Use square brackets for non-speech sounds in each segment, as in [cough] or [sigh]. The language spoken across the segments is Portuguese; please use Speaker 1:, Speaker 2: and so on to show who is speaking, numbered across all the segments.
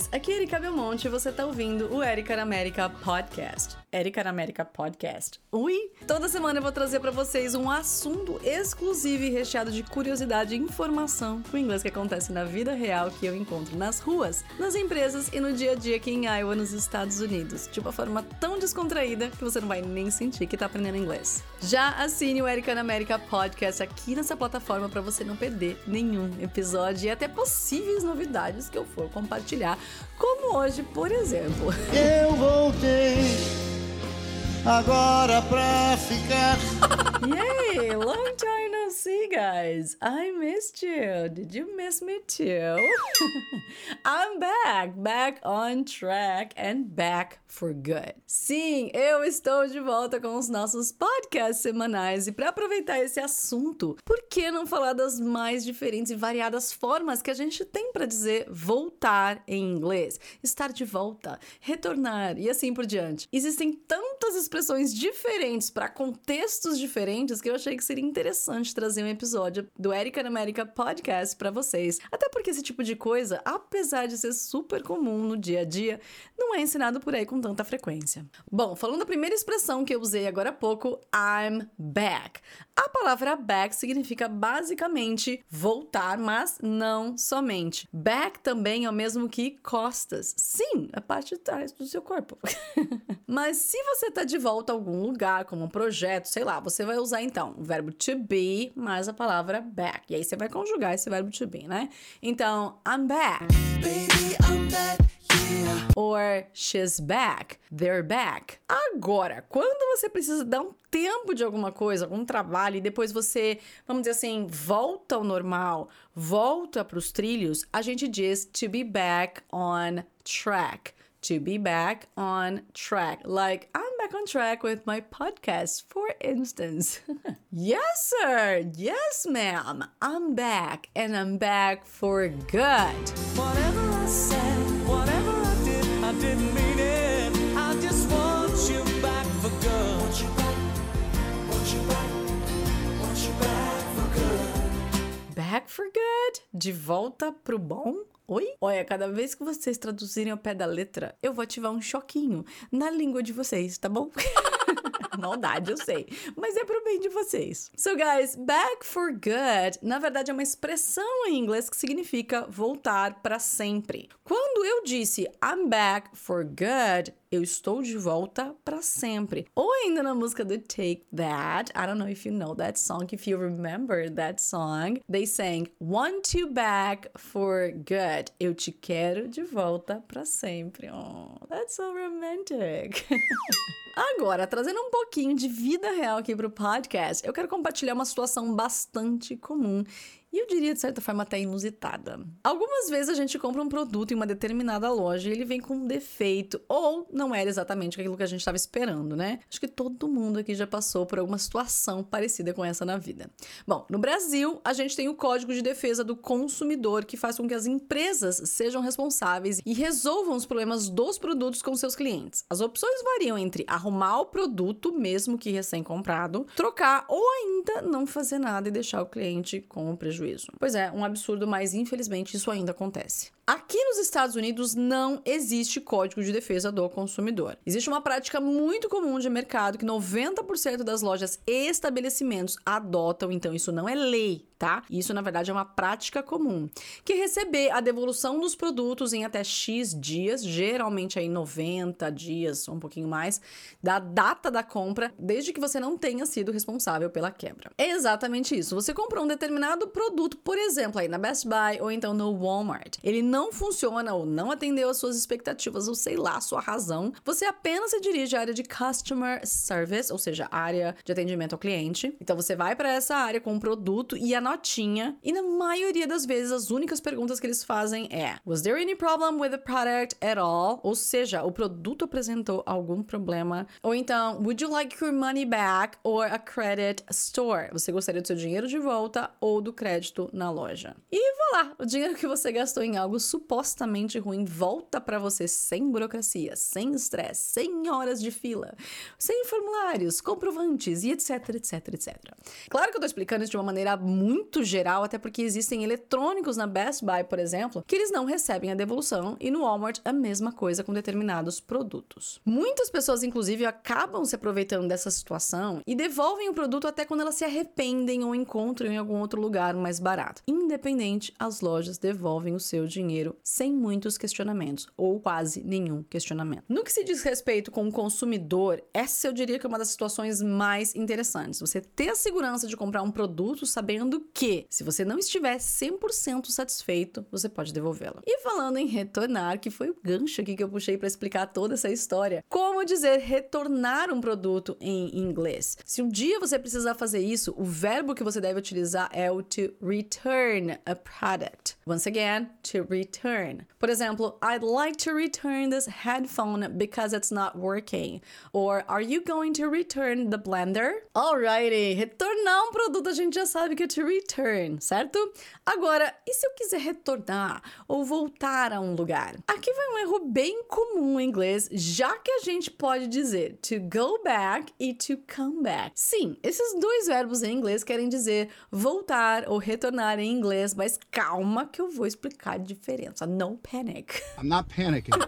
Speaker 1: guys! Aqui é Erika Belmonte e você tá ouvindo o Erika América Podcast. Erika América Podcast. Ui! Toda semana eu vou trazer para vocês um assunto exclusivo e recheado de curiosidade e informação com inglês que acontece na vida real que eu encontro nas ruas, nas empresas e no dia a dia aqui em Iowa, nos Estados Unidos, de uma forma tão descontraída que você não vai nem sentir que tá aprendendo inglês. Já assine o Erika América Podcast aqui nessa plataforma para você não perder nenhum episódio e até possíveis novidades que eu for compartilhar, como hoje, por exemplo.
Speaker 2: Eu voltei agora pra ficar. [laughs]
Speaker 1: Yay! Long time no see, guys. I missed you. Did you miss me too? [laughs] I'm back, back on track and back for good. Sim, eu estou de volta com os nossos podcasts semanais e para aproveitar esse assunto, por que não falar das mais diferentes e variadas formas que a gente tem para dizer voltar em inglês, estar de volta, retornar e assim por diante? Existem tantas expressões diferentes para contextos diferentes que eu achei que seria interessante trazer um episódio do Erika América Podcast para vocês. Até porque esse tipo de coisa, apesar de ser super comum no dia a dia, não é ensinado por aí com tanta frequência. Bom, falando da primeira expressão que eu usei agora há pouco, I'm back. A palavra back significa basicamente voltar, mas não somente. Back também é o mesmo que costas. Sim, a parte de trás do seu corpo. [laughs] mas se você está de volta a algum lugar, como um projeto, sei lá, você vai usar então o verbo to be mais a palavra back. E aí você vai conjugar esse verbo to be, né? Então, I'm back. Baby, I'm back. Yeah. Or she's back, they're back. Agora, quando você precisa dar um tempo de alguma coisa, algum trabalho, e depois você, vamos dizer assim, volta ao normal, volta para os trilhos, a gente diz to be back on track. To be back on track. Like, I'm back on track with my podcast, for instance. [laughs] yes, sir. Yes, ma'am. I'm back, and I'm back for good. Whatever I said, whatever I did, I didn't mean it. I just want you back for good. Want you back, want you back, want you back for good. Back for good? De volta pro bom? Oi? Olha, cada vez que vocês traduzirem ao pé da letra, eu vou ativar um choquinho na língua de vocês, tá bom? [laughs] Maldade, eu sei. Mas é pro bem de vocês. So, guys, back for good, na verdade, é uma expressão em inglês que significa voltar para sempre. Quando eu disse I'm back for good, eu estou de volta para sempre. Ou ainda na música do Take That, I don't know if you know that song, if you remember that song, they sang Want You Back for Good. Eu te quero de volta para sempre. Oh, that's so romantic. [laughs] Agora, trazendo um pouquinho de vida real aqui para o podcast, eu quero compartilhar uma situação bastante comum e eu diria, de certa forma, até inusitada. Algumas vezes a gente compra um produto em uma determinada loja e ele vem com um defeito, ou não era exatamente aquilo que a gente estava esperando, né? Acho que todo mundo aqui já passou por alguma situação parecida com essa na vida. Bom, no Brasil, a gente tem o Código de Defesa do Consumidor, que faz com que as empresas sejam responsáveis e resolvam os problemas dos produtos com seus clientes. As opções variam entre arrumar o produto, mesmo que recém-comprado, trocar ou ainda não fazer nada e deixar o cliente com o prejuízo prejuízo. Pois é, um absurdo, mas infelizmente isso ainda acontece. Aqui nos Estados Unidos não existe código de defesa do consumidor. Existe uma prática muito comum de mercado que 90% das lojas e estabelecimentos adotam, então isso não é lei, tá? Isso na verdade é uma prática comum, que receber a devolução dos produtos em até X dias, geralmente aí 90 dias, um pouquinho mais, da data da compra, desde que você não tenha sido responsável pela quebra. É exatamente isso. Você comprou um determinado produto, por exemplo, aí na Best Buy ou então no Walmart. Ele não não funciona ou não atendeu às suas expectativas ou sei lá, a sua razão, você apenas se dirige à área de Customer Service, ou seja, área de atendimento ao cliente. Então você vai para essa área com o produto e a notinha, e na maioria das vezes as únicas perguntas que eles fazem é: Was there any problem with the product at all? Ou seja, o produto apresentou algum problema. Ou então, Would you like your money back or a credit store? Você gostaria do seu dinheiro de volta ou do crédito na loja? E lá, o dinheiro que você gastou em algo supostamente ruim volta para você sem burocracia, sem estresse, sem horas de fila, sem formulários, comprovantes e etc, etc, etc. Claro que eu tô explicando isso de uma maneira muito geral, até porque existem eletrônicos na Best Buy, por exemplo, que eles não recebem a devolução e no Walmart a mesma coisa com determinados produtos. Muitas pessoas, inclusive, acabam se aproveitando dessa situação e devolvem o produto até quando elas se arrependem ou encontram em algum outro lugar mais barato. Independente, as lojas devolvem o seu dinheiro sem muitos questionamentos ou quase nenhum questionamento. No que se diz respeito com o consumidor, essa eu diria que é uma das situações mais interessantes. Você ter a segurança de comprar um produto sabendo que, se você não estiver 100% satisfeito, você pode devolvê-la. E falando em retornar, que foi o gancho aqui que eu puxei para explicar toda essa história, como dizer retornar um produto em inglês? Se um dia você precisar fazer isso, o verbo que você deve utilizar é o to return a product. Once again, to return. Por exemplo, I'd like to return this headphone because it's not working. Or are you going to return the blender? Alrighty, retornar um produto a gente já sabe que é to return, certo? Agora, e se eu quiser retornar ou voltar a um lugar? Aqui vai um erro bem comum em inglês, já que a gente pode dizer to go back e to come back. Sim, esses dois verbos em inglês querem dizer voltar ou retornar em inglês, mas calma que eu vou explicar a diferença. No panic. [laughs]
Speaker 2: I'm not panicking. [laughs]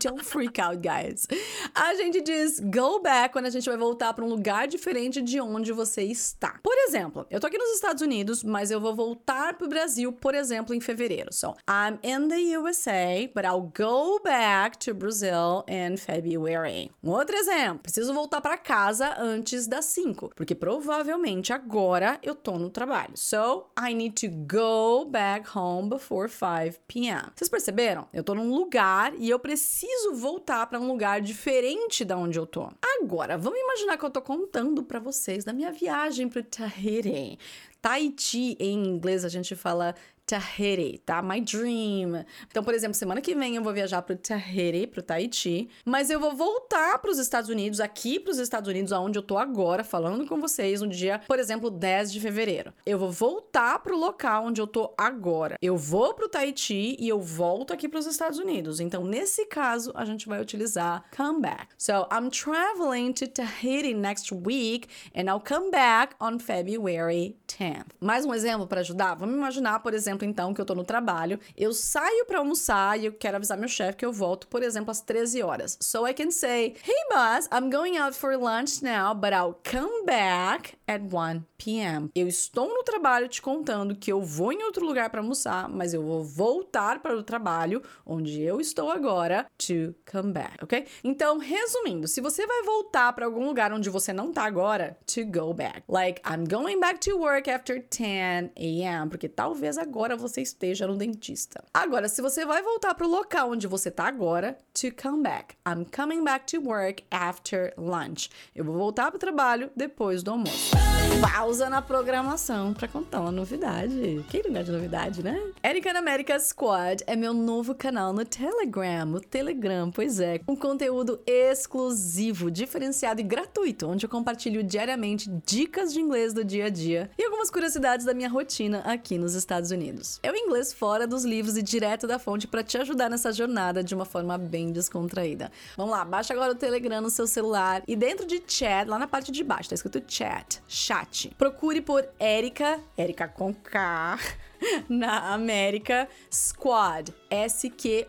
Speaker 1: Don't freak out, guys. A gente diz go back quando a gente vai voltar para um lugar diferente de onde você está. Por exemplo, eu tô aqui nos Estados Unidos, mas eu vou voltar pro Brasil, por exemplo, em fevereiro. So, I'm in the USA, but I'll go back to Brazil in February. Um outro exemplo, preciso voltar para casa antes das 5, porque provavelmente agora eu tô no trabalho. So, I need to go back home before 5 p.m. Vocês perceberam? Eu tô num lugar e eu preciso voltar para um lugar diferente da onde eu tô. Agora, vamos imaginar que eu tô contando para vocês da minha viagem pro Tahiti. Tahiti em inglês a gente fala Tahiti, tá? My dream. Então, por exemplo, semana que vem eu vou viajar pro Tahiti, pro Tahiti, mas eu vou voltar para os Estados Unidos, aqui para os Estados Unidos, aonde eu tô agora, falando com vocês, no dia, por exemplo, 10 de fevereiro. Eu vou voltar pro local onde eu tô agora. Eu vou pro Tahiti e eu volto aqui para os Estados Unidos. Então, nesse caso, a gente vai utilizar come back. So, I'm traveling to Tahiti next week and I'll come back on February 10th. Mais um exemplo para ajudar? Vamos imaginar, por exemplo, então, que eu tô no trabalho, eu saio para almoçar e eu quero avisar meu chefe que eu volto, por exemplo, às 13 horas. So I can say, "Hey boss, I'm going out for lunch now, but I'll come back at 1 p.m." Eu estou no trabalho te contando que eu vou em outro lugar para almoçar, mas eu vou voltar para o trabalho onde eu estou agora to come back, OK? Então, resumindo, se você vai voltar para algum lugar onde você não tá agora, to go back. Like I'm going back to work after 10 a.m., porque talvez agora você esteja no dentista. Agora, se você vai voltar para o local onde você tá agora, to come back. I'm coming back to work after lunch. Eu vou voltar para o trabalho depois do almoço. Pausa na programação para contar uma novidade. Quem não gosta de novidade, né? Erika na América Squad é meu novo canal no Telegram, o Telegram, pois é, um conteúdo exclusivo, diferenciado e gratuito, onde eu compartilho diariamente dicas de inglês do dia a dia e algumas curiosidades da minha rotina aqui nos Estados Unidos. É o inglês fora dos livros e direto da fonte para te ajudar nessa jornada de uma forma bem descontraída. Vamos lá, baixa agora o Telegram no seu celular e dentro de chat, lá na parte de baixo, tá escrito chat, chat. Procure por Erika, Erika com K, [laughs] na América Squad. S-Q-U-A-D.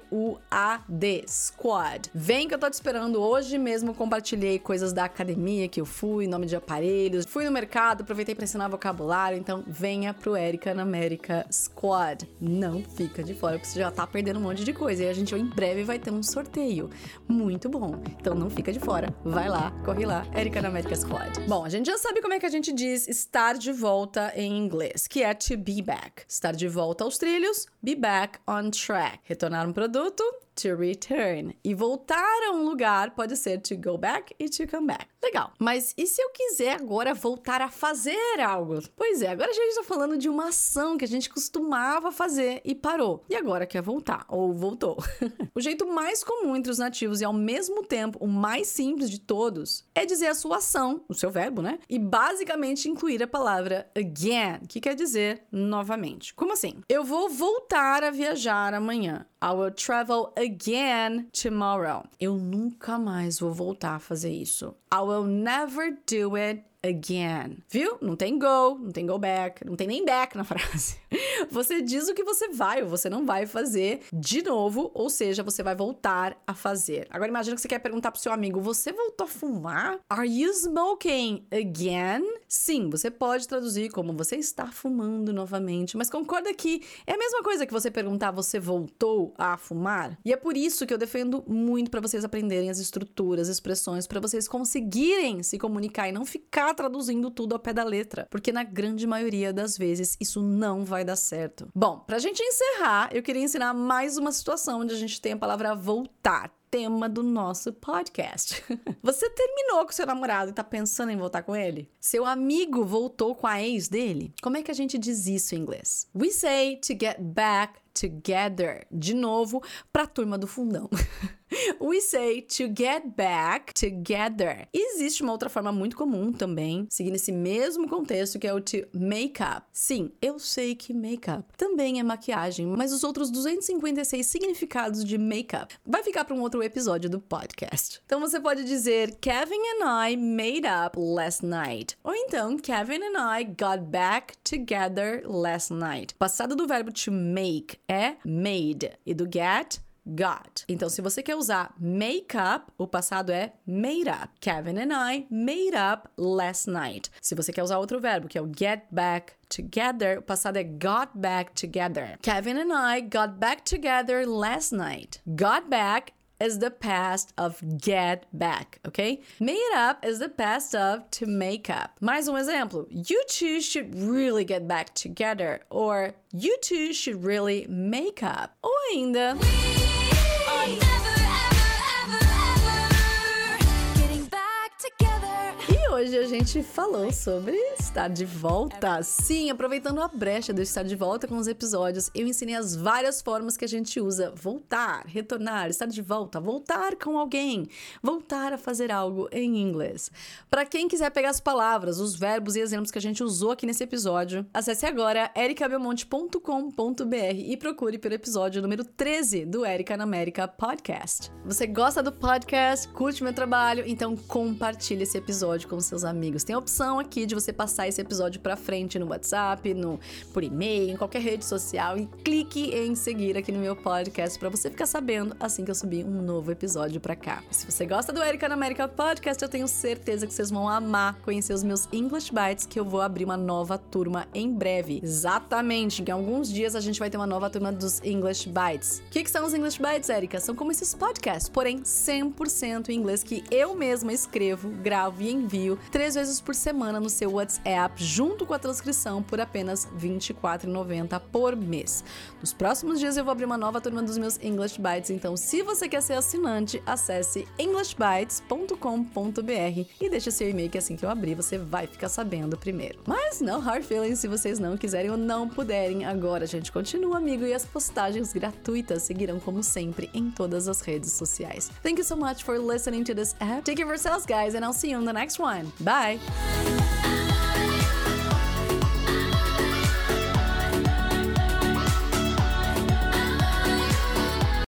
Speaker 1: Squad. Vem que eu tô te esperando. Hoje mesmo compartilhei coisas da academia que eu fui, nome de aparelhos. Fui no mercado, aproveitei para ensinar vocabulário. Então venha pro Erika na América Squad. Não fica de fora, porque você já tá perdendo um monte de coisa. E a gente em breve vai ter um sorteio. Muito bom. Então não fica de fora. Vai lá, corre lá. Erika na América Squad. Bom, a gente já sabe como é que a gente diz estar de volta em inglês, que é to be back. Estar de volta aos trilhos, be back on track. Retornar um produto, to return. E voltar a um lugar pode ser to go back e to come back. Legal. Mas e se eu quiser agora voltar a fazer algo? Pois é, agora a gente está falando de uma ação que a gente costumava fazer e parou. E agora quer voltar, ou voltou. [laughs] o jeito mais comum entre os nativos e ao mesmo tempo o mais simples de todos é dizer a sua ação, o seu verbo, né? E basicamente incluir a palavra again, que quer dizer novamente. Como assim? Eu vou voltar a viajar amanhã. I will travel again tomorrow. Eu nunca mais vou voltar a fazer isso. I will never do it again. Viu? Não tem go, não tem go back, não tem nem back na frase. [laughs] Você diz o que você vai ou você não vai fazer de novo, ou seja, você vai voltar a fazer. Agora imagina que você quer perguntar pro seu amigo: "Você voltou a fumar? Are you smoking again?" Sim, você pode traduzir como você está fumando novamente, mas concorda que é a mesma coisa que você perguntar: "Você voltou a fumar?" E é por isso que eu defendo muito para vocês aprenderem as estruturas, expressões para vocês conseguirem se comunicar e não ficar traduzindo tudo ao pé da letra, porque na grande maioria das vezes isso não vai dar certo. Bom, pra gente encerrar, eu queria ensinar mais uma situação onde a gente tem a palavra voltar tema do nosso podcast. [laughs] Você terminou com seu namorado e tá pensando em voltar com ele? Seu amigo voltou com a ex dele? Como é que a gente diz isso em inglês? We say to get back together. De novo, pra turma do fundão. [laughs] We say to get back together. existe uma outra forma muito comum também, seguindo esse mesmo contexto, que é o to make up. Sim, eu sei que make up também é maquiagem, mas os outros 256 significados de make up vai ficar para um outro episódio do podcast. Então você pode dizer Kevin and I made up last night. Ou então Kevin and I got back together last night. Passado do verbo to make é made e do get got. Então, se você quer usar make up, o passado é made up. Kevin and I made up last night. Se você quer usar outro verbo, que é o get back together, o passado é got back together. Kevin and I got back together last night. Got back is the past of get back, ok? Made up is the past of to make up. Mais um exemplo. You two should really get back together. Or you two should really make up. Ou ainda. Hoje a gente falou sobre estar de volta. Sim, aproveitando a brecha do estar de volta com os episódios, eu ensinei as várias formas que a gente usa: voltar, retornar, estar de volta, voltar com alguém, voltar a fazer algo em inglês. Para quem quiser pegar as palavras, os verbos e exemplos que a gente usou aqui nesse episódio, acesse agora ericabelmonte.com.br e procure pelo episódio número 13 do Erica na América Podcast. Você gosta do podcast? Curte meu trabalho? Então compartilhe esse episódio com seus amigos. Tem a opção aqui de você passar esse episódio para frente no WhatsApp, no por e-mail, em qualquer rede social e clique em seguir aqui no meu podcast para você ficar sabendo assim que eu subir um novo episódio para cá. Se você gosta do Erika na América Podcast, eu tenho certeza que vocês vão amar conhecer os meus English Bites que eu vou abrir uma nova turma em breve. Exatamente, em alguns dias a gente vai ter uma nova turma dos English Bites. O que, que são os English Bites, Erika? São como esses podcasts, porém 100% em inglês que eu mesma escrevo, gravo e envio três vezes por semana no seu WhatsApp, junto com a transcrição por apenas R$ 24,90 por mês. Nos próximos dias eu vou abrir uma nova turma dos meus English Bytes, então se você quer ser assinante, acesse englishbytes.com.br e deixe seu e-mail que assim que eu abrir você vai ficar sabendo primeiro. Mas não hard feelings se vocês não quiserem ou não puderem. Agora a gente continua, amigo, e as postagens gratuitas seguirão como sempre em todas as redes sociais. Thank you so much for listening to this app. Take care of yourselves, guys, and I'll see you in the next one. Bye!